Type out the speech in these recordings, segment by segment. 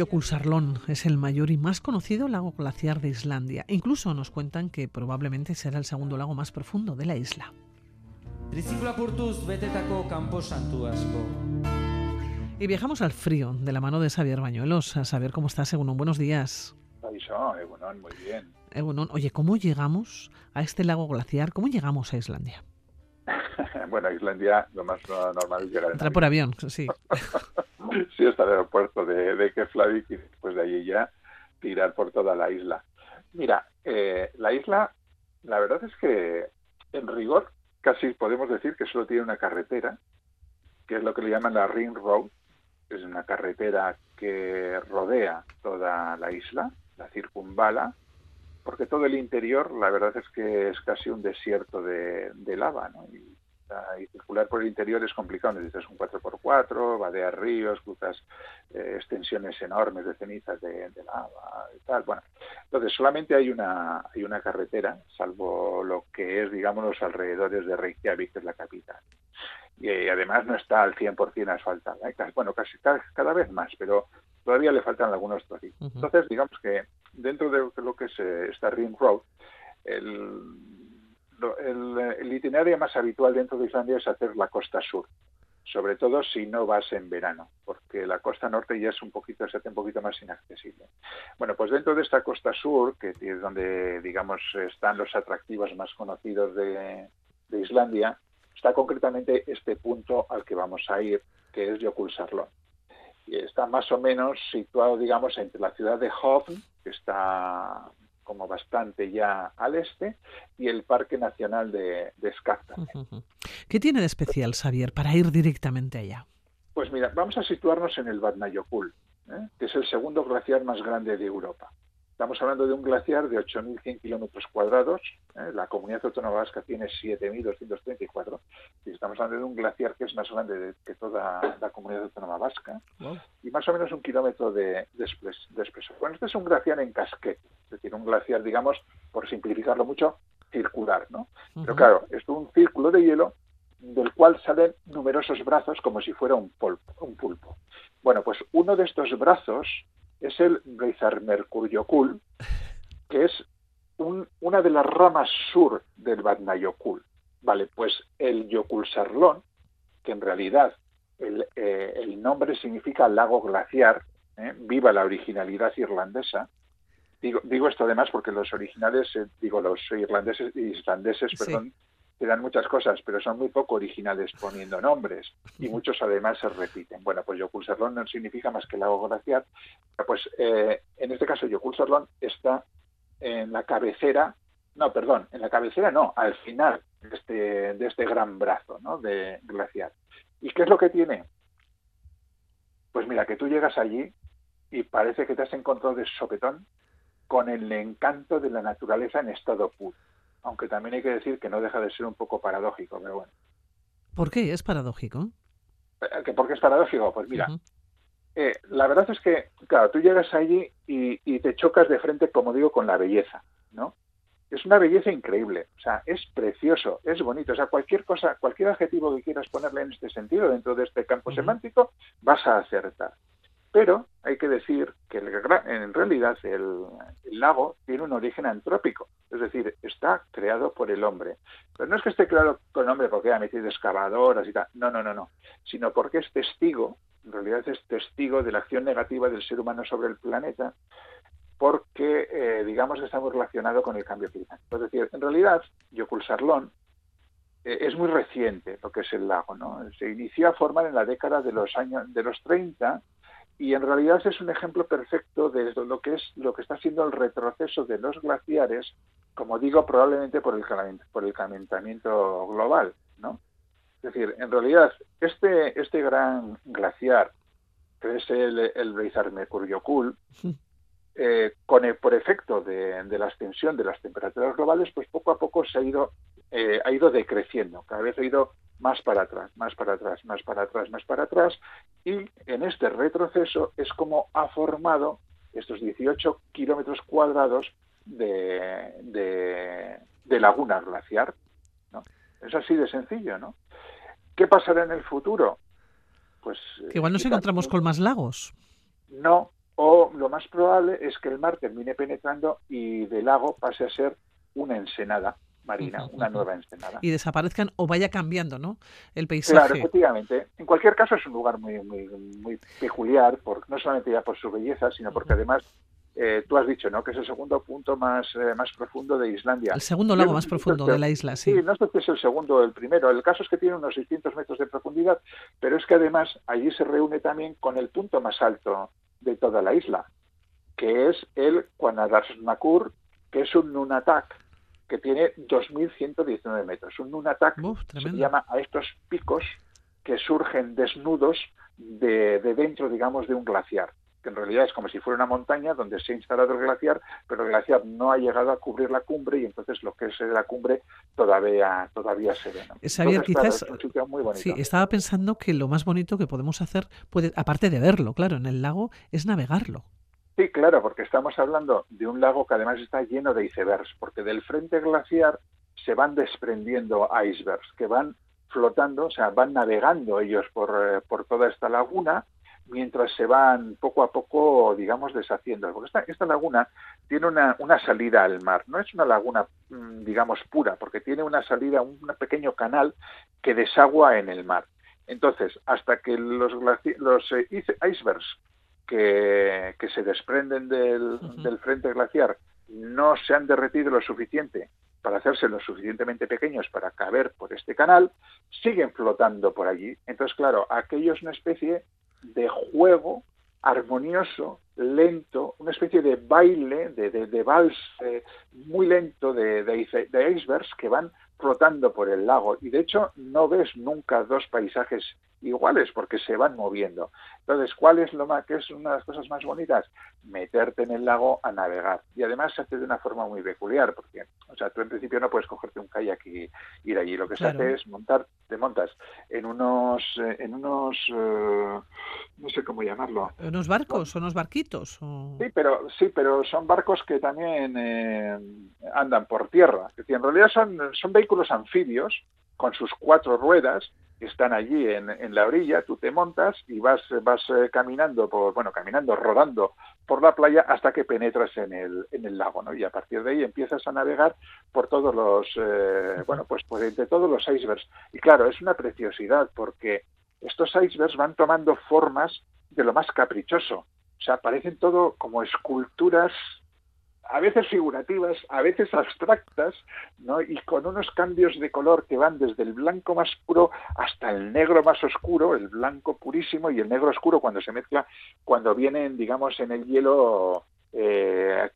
Jökulsárlón es el mayor y más conocido lago glaciar de Islandia. Incluso nos cuentan que probablemente será el segundo lago más profundo de la isla. Y viajamos al frío, de la mano de Xavier Bañuelos. A saber cómo está, según Buenos días. muy bien. oye, ¿cómo llegamos a este lago glaciar? ¿Cómo llegamos a Islandia? bueno, a Islandia lo más normal es llegar Entrar por avión, sí. sí, hasta el aeropuerto de, de Keflavik y después de allí ya tirar por toda la isla. Mira, eh, la isla, la verdad es que en rigor casi podemos decir que solo tiene una carretera, que es lo que le llaman la Ring Road, es una carretera que rodea toda la isla, la circunvala, porque todo el interior, la verdad es que es casi un desierto de, lava, ¿no? y circular por el interior es complicado. Necesitas un 4x4, vadeas ríos, cruzas eh, extensiones enormes de cenizas de, lava y tal. Bueno, entonces solamente hay una, hay una carretera, salvo lo que es, digamos, los alrededores de Reykjavik, que es la capital. Y, eh, además no está al 100% asfaltada. ¿eh? Bueno, casi cada, vez más, pero todavía le faltan algunos trocitos. Entonces, digamos que dentro de lo que es esta Ring Road, el el, itinerario más habitual dentro de Islandia es hacer la costa sur, sobre todo si no vas en verano, porque la costa norte ya es un poquito, se hace un poquito más inaccesible. Bueno, pues dentro de esta costa sur, que es donde, digamos, están los atractivos más conocidos de, Islandia, está concretamente este punto al que vamos a ir, que es Jökulsárlón. Y está más o menos situado, digamos, entre la ciudad de Hofn, que está como bastante ya al este, y el Parque Nacional de, de ¿Qué tiene de especial, Xavier, para ir directamente allá? Pues mira, vamos a situarnos en el Vatnajökull, ¿eh? que es el segundo glaciar más grande de Europa. Estamos hablando de un glaciar de 8.100 kilómetros cuadrados. ¿eh? La comunidad autónoma vasca tiene 7.234. Y estamos hablando de un glaciar que es más grande que toda la comunidad autónoma vasca. Y más o menos un kilómetro de, de, espesor. Bueno, este es un glaciar en casquete. Es decir, un glaciar, digamos, por simplificarlo mucho, circular. ¿no? Pero claro, es un círculo de hielo del cual salen numerosos brazos como si fuera un, un pulpo. Bueno, pues uno de estos brazos es el Mercuriokul, que es una de las ramas sur del Vatnajökull. Vale, pues el Jökulsárlón, que en realidad el, eh, nombre significa lago glaciar, ¿eh? viva la originalidad irlandesa. Digo, digo esto además porque los originales, eh, digo los irlandeses, islandeses, perdón, te dan muchas cosas, pero son muy poco originales poniendo nombres y muchos además se repiten. Bueno, pues Yokulsarlón no significa más que lago glaciar. Pues eh, en este caso Yokulsarlón está en la cabecera, no, perdón, en la cabecera no, al final de este, de este gran brazo ¿no? de glaciar. ¿Y qué es lo que tiene? Pues mira, que tú llegas allí y parece que te has encontrado de sopetón con el encanto de la naturaleza en estado puro aunque también hay que decir que no deja de ser un poco paradójico, pero bueno. ¿Por qué es paradójico? Eh, ¿Por qué es paradójico? Pues mira, eh, la verdad es que, claro, tú llegas allí y, y, te chocas de frente, como digo, con la belleza, ¿no? Es una belleza increíble, o sea, es precioso, es bonito, o sea, cualquier cosa, cualquier adjetivo que quieras ponerle en este sentido, dentro de este campo semántico, vas a acertar. Pero hay que decir que en realidad el, lago tiene un origen antrópico, es decir, está creado por el hombre. Pero no es que esté creado por el hombre porque ha metido excavadoras y tal, no, no, no, no, sino porque es testigo, en realidad es testigo de la acción negativa del ser humano sobre el planeta, porque, eh, digamos, está muy relacionado con el cambio climático. Es decir, en realidad, Yokulsarlón eh, es muy reciente lo que es el lago, ¿no? Se inició a formar en la década de los años de los 30 y en realidad es un ejemplo perfecto de lo que es lo que está siendo el retroceso de los glaciares, como digo, probablemente por el por el calentamiento global, ¿no? Es decir, en realidad este este gran glaciar que es el, el Mercurio eh, con por efecto de, la extensión de las temperaturas globales, pues poco a poco se ha ido eh, ha ido decreciendo, cada vez ha ido más para atrás, más para atrás, más para atrás, más para atrás, y en este retroceso es como ha formado estos 18 kilómetros cuadrados de, de, laguna glaciar. ¿no? Es así de sencillo, ¿no? ¿Qué pasará en el futuro? pues... Que igual nos encontramos con más lagos. No, o lo más probable es que el mar termine penetrando y del lago pase a ser una ensenada marina, una nueva ensenada. Y desaparezcan o vaya cambiando, ¿no? El paisaje. Claro, efectivamente. En cualquier caso es un lugar muy, muy, muy peculiar, por, no solamente ya por su belleza, sino porque además eh, tú has dicho, ¿no? Que es el segundo punto más, eh, más profundo de Islandia. El segundo lago más profundo de la isla, sí. Sí, no sé si es el segundo o el primero. El caso es que tiene unos 600 metros de profundidad, pero es que además allí se reúne también con el punto más alto de toda la isla, que es el Kuanadarsnakur, que es un nunatak, que tiene 2.119 metros. Un nunatak se llama a estos picos que surgen desnudos de, de dentro, digamos, de un glaciar que en realidad es como si fuera una montaña donde se ha instalado el glaciar, pero el glaciar no ha llegado a cubrir la cumbre y entonces lo que es la cumbre todavía todavía se ve. ¿no? quizás sí, estaba pensando que lo más bonito que podemos hacer, puede, aparte de verlo, claro, en el lago, es navegarlo. Sí, claro, porque estamos hablando de un lago que además está lleno de icebergs, porque del frente glaciar se van desprendiendo icebergs que van flotando, o sea, van navegando ellos por, eh, por toda esta laguna mientras se van poco a poco, digamos, deshaciendo. Porque esta, laguna tiene una, una, salida al mar, no es una laguna, mm, digamos, pura, porque tiene una salida, un pequeño canal que desagua en el mar. Entonces, hasta que los, los eh, icebergs que, que, se desprenden del, del frente glaciar no se han derretido lo suficiente para hacerse lo suficientemente pequeños para caber por este canal, siguen flotando por allí. Entonces, claro, aquello es una especie de juego armonioso, lento, una especie de baile, de, de, vals eh, muy lento de, de, icebergs que van flotando por el lago. Y de hecho no ves nunca dos paisajes iguales porque se van moviendo. Entonces, ¿cuál es lo más que es una de las cosas más bonitas? Meterte en el lago a navegar. Y además se hace de una forma muy peculiar, porque, o sea, tú en principio no puedes cogerte un kayak y ir allí. Lo que se hace es montar, te montas en unos, eh, en unos, eh, no sé cómo llamarlo. ¿Unos barcos o unos barquitos? Sí, pero sí, pero son barcos que también eh, andan por tierra. Es decir, en realidad son, son vehículos anfibios con sus cuatro ruedas están allí en, en, la orilla, tú te montas y vas, vas eh, caminando, por, bueno, caminando, rodando por la playa hasta que penetras en el, en el lago, ¿no? Y a partir de ahí empiezas a navegar por todos los, eh, bueno, pues por entre todos los icebergs. Y claro, es una preciosidad porque estos icebergs van tomando formas de lo más caprichoso. O sea, parecen todo como esculturas a veces figurativas, a veces abstractas, ¿no? y con unos cambios de color que van desde el blanco más puro hasta el negro más oscuro, el blanco purísimo y el negro oscuro cuando se mezcla, cuando vienen, digamos, en el hielo eh,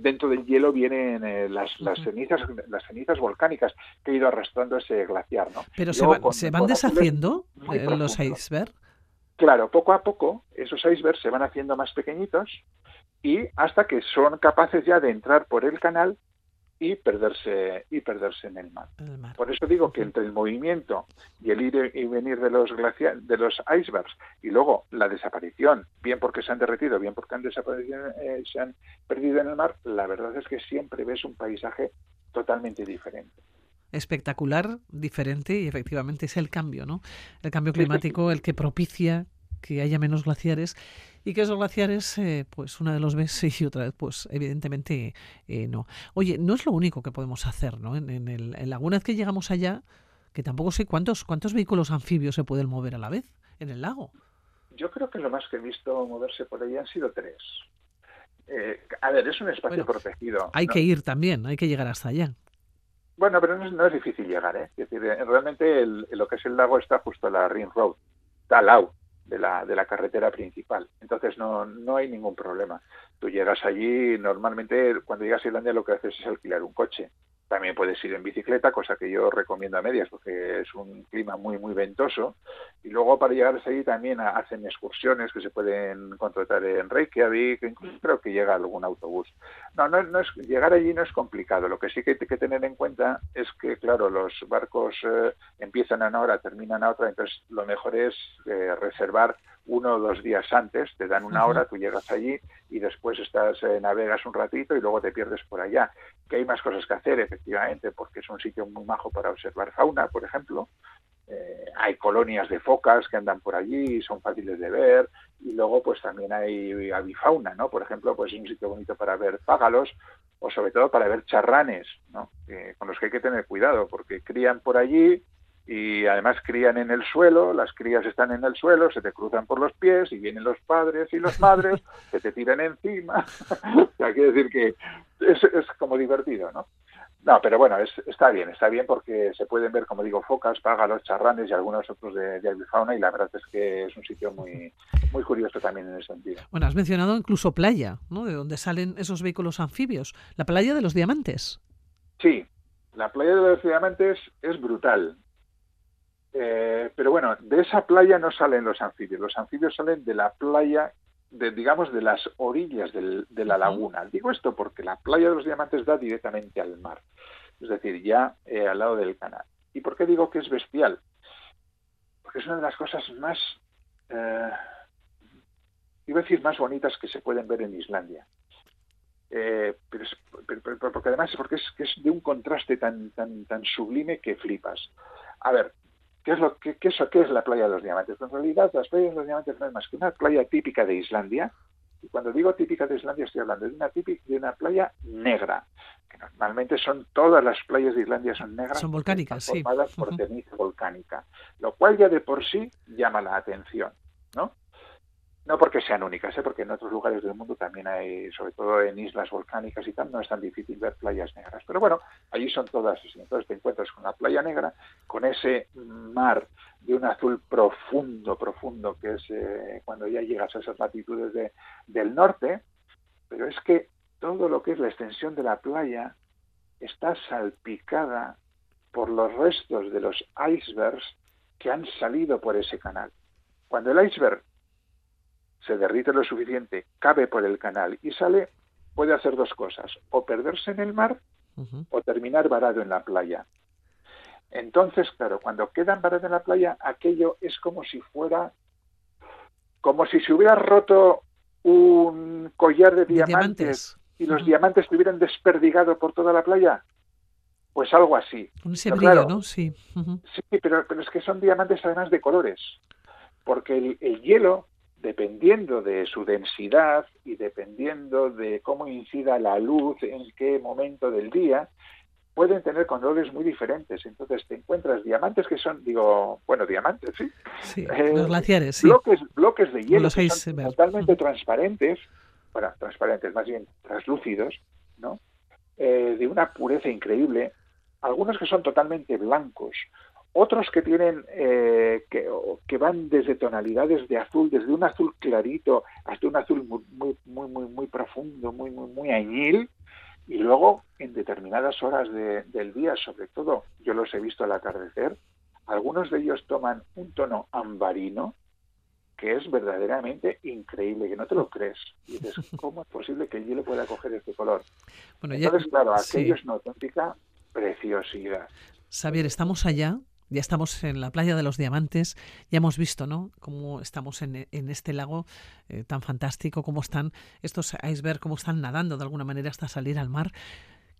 dentro del hielo vienen eh, las, las, cenizas las cenizas volcánicas que ha ido arrastrando ese glaciar ¿no? pero se, se, van deshaciendo eh, los icebergs claro poco a poco esos icebergs se van haciendo más pequeñitos y hasta que son capaces ya de entrar por el canal y perderse y perderse en el mar. Por eso digo que entre el movimiento y el ir y venir de los de los icebergs y luego la desaparición, bien porque se han derretido, bien porque han desaparecido, eh, se han perdido en el mar, la verdad es que siempre ves un paisaje totalmente diferente espectacular, diferente y efectivamente es el cambio, ¿no? El cambio climático, el que propicia que haya menos glaciares y que esos glaciares, eh, pues una de los ves y otra vez, pues evidentemente eh, no. Oye, no es lo único que podemos hacer, ¿no? En, en, el, en la vez que llegamos allá, que tampoco sé cuántos, cuántos vehículos anfibios se pueden mover a la vez en el lago. Yo creo que lo más que he visto moverse por allá han sido tres. Eh, a ver, es un espacio protegido. Hay que ir también, hay que llegar hasta allá. Bueno, pero no es, no es difícil llegar, ¿eh? Es decir, realmente el, lo que es el lago está justo a la Ring Road, está al lado de la, de la carretera principal. Entonces no, no hay ningún problema. Tú llegas allí, normalmente cuando llegas a Islandia lo que haces es alquilar un coche. También puedes ir en bicicleta, cosa que yo recomiendo a medias porque es un clima muy, muy ventoso. Y luego para llegar hasta allí también hacen excursiones que se pueden contratar en Reykjavik, incluso creo que llega algún autobús. No, no, no es, llegar allí no es complicado. Lo que sí que hay que tener en cuenta es que, claro, los barcos eh, empiezan a una hora, terminan a otra, entonces lo mejor es eh, reservar uno o dos días antes, te dan una hora, tú llegas allí y después estás eh, navegas un ratito y luego te pierdes por allá. Que hay más cosas que hacer, efectivamente, porque es un sitio muy majo para observar fauna, por ejemplo, eh, hay colonias de focas que andan por allí, son fáciles de ver, y luego pues también hay avifauna, ¿no? Por ejemplo, pues es un sitio bonito para ver págalos o sobre todo para ver charranes, ¿no? con los que hay que tener cuidado porque crían por allí y además crían en el suelo, las crías están en el suelo, se te cruzan por los pies y vienen los padres y las madres que te tiran encima. o sea, quiere decir que es, es como divertido, ¿no? No, pero bueno, está bien, está bien porque se pueden ver, como digo, focas, págalos, charranes y algunos otros de, de avifauna y la verdad es que es un sitio muy, muy curioso también en ese sentido. Bueno, has mencionado incluso playa, ¿no? De donde salen esos vehículos anfibios, la playa de los diamantes. Sí, la playa de los diamantes es brutal. Eh, pero bueno, de esa playa no salen los anfibios, los anfibios salen de la playa de, digamos, de las orillas de la laguna. Digo esto porque la playa de los diamantes da directamente al mar, es decir, ya eh, al lado del canal. ¿Y por qué digo que es bestial? Porque es una de las cosas más, eh, iba a decir, más bonitas que se pueden ver en Islandia. Eh, pero, porque además porque es, que es de un contraste tan, tan, tan sublime que flipas. A ver, ¿Qué es, lo, qué, qué, es la playa de los diamantes? En realidad, las playas de los diamantes no es más que una playa típica de Islandia. Y cuando digo típica de Islandia, estoy hablando de una, típica, de una playa negra. Que normalmente son todas las playas de Islandia son negras. Son volcánicas. Formadas por ceniza volcánica. Lo cual ya de por sí llama la atención. ¿no? No porque sean únicas, ¿eh? porque en otros lugares del mundo también hay, sobre todo en islas volcánicas y tal, no es tan difícil ver playas negras. Pero bueno, allí son todas así. Entonces te encuentras con una playa negra, con ese mar de un azul profundo, profundo, que es eh, cuando ya llegas a esas latitudes de, del norte. Pero es que todo lo que es la extensión de la playa está salpicada por los restos de los icebergs que han salido por ese canal. Cuando el iceberg se derrite lo suficiente, cabe por el canal y sale, puede hacer dos cosas, o perderse en el mar o terminar varado en la playa. Entonces, claro, cuando quedan varados en la playa, aquello es como si fuera, como si se hubiera roto un collar de diamantes, y los diamantes se hubieran desperdigado por toda la playa. Pues algo así. Un brillo, ¿no? Sí. Sí, pero, pero, es que son diamantes además de colores. Porque el, el hielo dependiendo de su densidad y dependiendo de cómo incida la luz en qué momento del día, pueden tener colores muy diferentes. Entonces te encuentras diamantes que son, digo, bueno, diamantes, sí. sí eh, los glaciares, sí. Bloques, bloques de hielo que son totalmente transparentes, bueno, transparentes, más bien translúcidos, ¿no? Eh, de una pureza increíble. Algunos que son totalmente blancos, otros que tienen eh, que, que, van desde tonalidades de azul, desde un azul clarito hasta un azul muy muy muy muy, profundo, muy muy muy añil, y luego en determinadas horas del día, sobre todo, yo los he visto al atardecer, algunos de ellos toman un tono ambarino que es verdaderamente increíble, que no te lo crees. Y dices, ¿cómo es posible que el hielo pueda coger este color? Bueno, Entonces, claro, aquello es una auténtica preciosidad. Xavier, estamos allá ya estamos en la playa de los diamantes, ya hemos visto, ¿no? Cómo estamos en, este lago eh, tan fantástico, cómo están estos icebergs, cómo están nadando de alguna manera hasta salir al mar.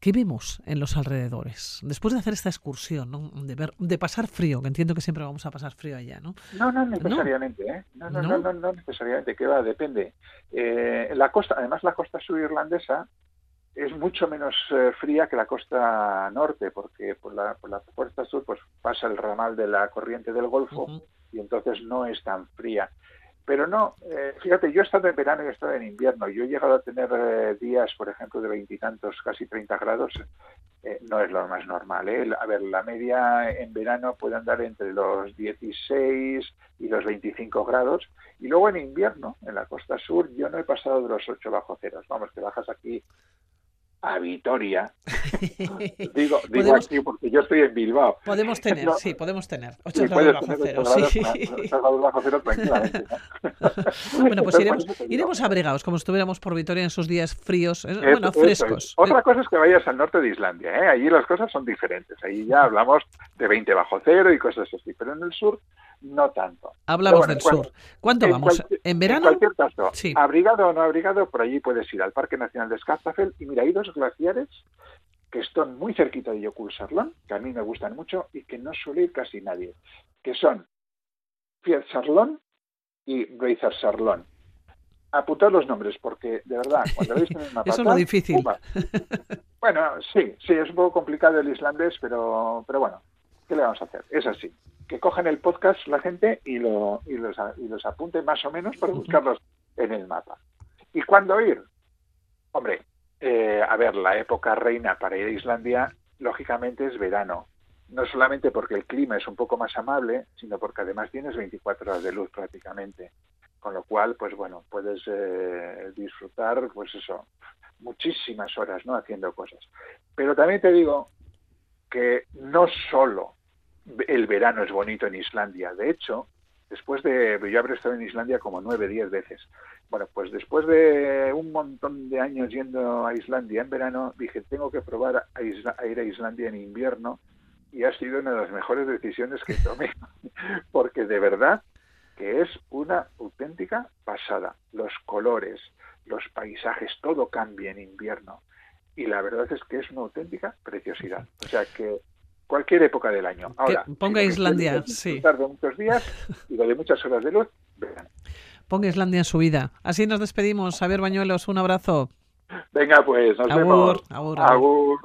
¿Qué vemos en los alrededores? Después de hacer esta excursión, ¿no? de, ver, de pasar frío, que entiendo que siempre vamos a pasar frío allá, ¿no? No, no necesariamente, ¿eh? No, no, no, no, necesariamente, que va, depende. Eh, la costa, además la costa sur irlandesa es mucho menos eh, fría que la costa norte, porque por la, por la costa sur pues pasa el ramal de la corriente del Golfo y entonces no es tan fría. Pero no, eh, fíjate, yo he estado en verano y he estado en invierno. Yo he llegado a tener eh, días, por ejemplo, de veintitantos, casi 30 grados. no es lo más normal. A ver, la media en verano puede andar entre los 16 y los 25 grados. Y luego en invierno, en la costa sur, yo no he pasado de los 8 bajo ceros. Vamos, que bajas aquí a Vitoria. digo digo aquí porque yo estoy en Bilbao. Podemos tener, sí, podemos tener. 8 grados bajo cero, sí. grados bajo cero tranquilamente. bueno, pues iremos, iremos abrigados, como estuviéramos por Vitoria en esos días fríos, eh, bueno, frescos. Otra cosa es que vayas al norte de Islandia, ¿eh? allí las cosas son diferentes. Ahí ya hablamos de 20 bajo cero y cosas así, pero en el sur no tanto. Hablamos del sur. ¿Cuánto vamos? ¿En verano? En cualquier caso, abrigado o no abrigado, por allí puedes ir al Parque Nacional de Skafstafell y mira, hay dos glaciares que están muy cerquita de Yokulsarlón, que a mí me gustan mucho y que no suele ir casi nadie. que son Fiat Sarlón y Razer Sarlón. Apuntad los nombres, porque de verdad, cuando veis en el mapa. Eso es lo difícil. Bueno, sí, sí, es un poco complicado el islandés, pero, pero bueno, ¿qué le vamos a hacer? Es así. Que cojan el podcast la gente y, lo, y, los, y los apunten más o menos para buscarlos en el mapa. ¿Y cuándo ir? Hombre, eh, a ver, la época reina para ir a Islandia, lógicamente, es verano. No solamente porque el clima es un poco más amable, sino porque además tienes 24 horas de luz prácticamente. Con lo cual, pues bueno, puedes eh, disfrutar, pues eso, muchísimas horas, ¿no? Haciendo cosas. Pero también te digo que no solo el verano es bonito en Islandia. De hecho, después de, yo habré estado en Islandia como nueve, diez veces. Bueno, pues después de un montón de años yendo a Islandia en verano, dije, tengo que probar a, ir a Islandia en invierno y ha sido una de las mejores decisiones que tomé, porque de verdad que es una auténtica pasada. Los colores, los paisajes, todo cambia en invierno. Y la verdad es que es una auténtica preciosidad. O sea que cualquier época del año. Ahora, ponga Islandia, sí. de muchos días y de muchas horas de luz, Ponga Islandia en su vida. Así nos despedimos. Javier Bañuelos, un abrazo. Venga, pues, nos vemos. Agur.